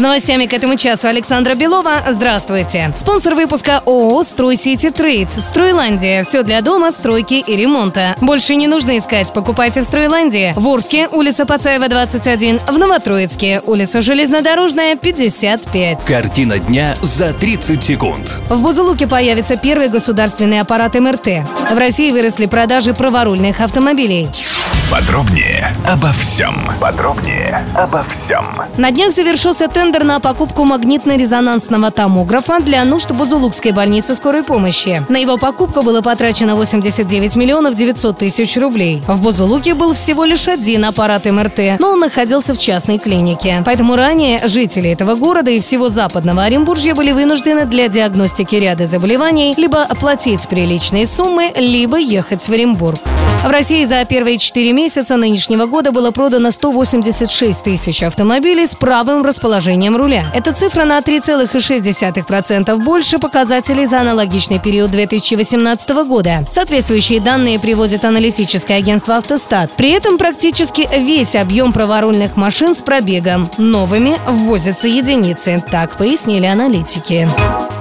С новостями к этому часу Александра Белова. Здравствуйте. Спонсор выпуска ООО «Стройсити Трейд». «Стройландия». Все для дома, стройки и ремонта. Больше не нужно искать. Покупайте в «Стройландии». В Орске, улица Пацаева, 21. В Новотроицке, улица Железнодорожная, 55. Картина дня за 30 секунд. В Бузулуке появится первый государственный аппарат МРТ. В России выросли продажи праворульных автомобилей. Подробнее обо всем. Подробнее обо всем. На днях завершился тендер на покупку магнитно-резонансного томографа для нужд Бузулукской больницы скорой помощи. На его покупку было потрачено 89 миллионов 900 тысяч рублей. В Бузулуке был всего лишь один аппарат МРТ, но он находился в частной клинике. Поэтому ранее жители этого города и всего западного Оренбуржья были вынуждены для диагностики ряда заболеваний либо оплатить приличные суммы, либо ехать в Оренбург. В России за первые четыре месяца нынешнего года было продано 186 тысяч автомобилей с правым расположением руля. Эта цифра на 3,6% больше показателей за аналогичный период 2018 года. Соответствующие данные приводит аналитическое агентство «Автостат». При этом практически весь объем праворульных машин с пробегом. Новыми ввозятся единицы. Так пояснили аналитики.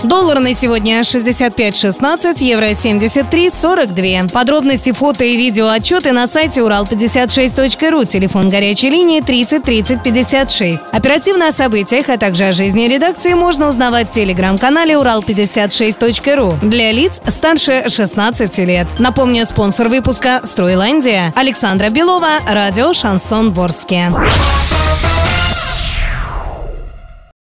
Доллар на сегодня 65.16, евро 73.42. Подробности, фото и видео отчеты на сайте урал56.ру. Телефон горячей линии 30 30 56. Оперативно о событиях, а также о жизни редакции можно узнавать в телеграм-канале урал56.ру для лиц старше 16 лет. Напомню, спонсор выпуска «Стройландия» Александра Белова, радио «Шансон Ворске».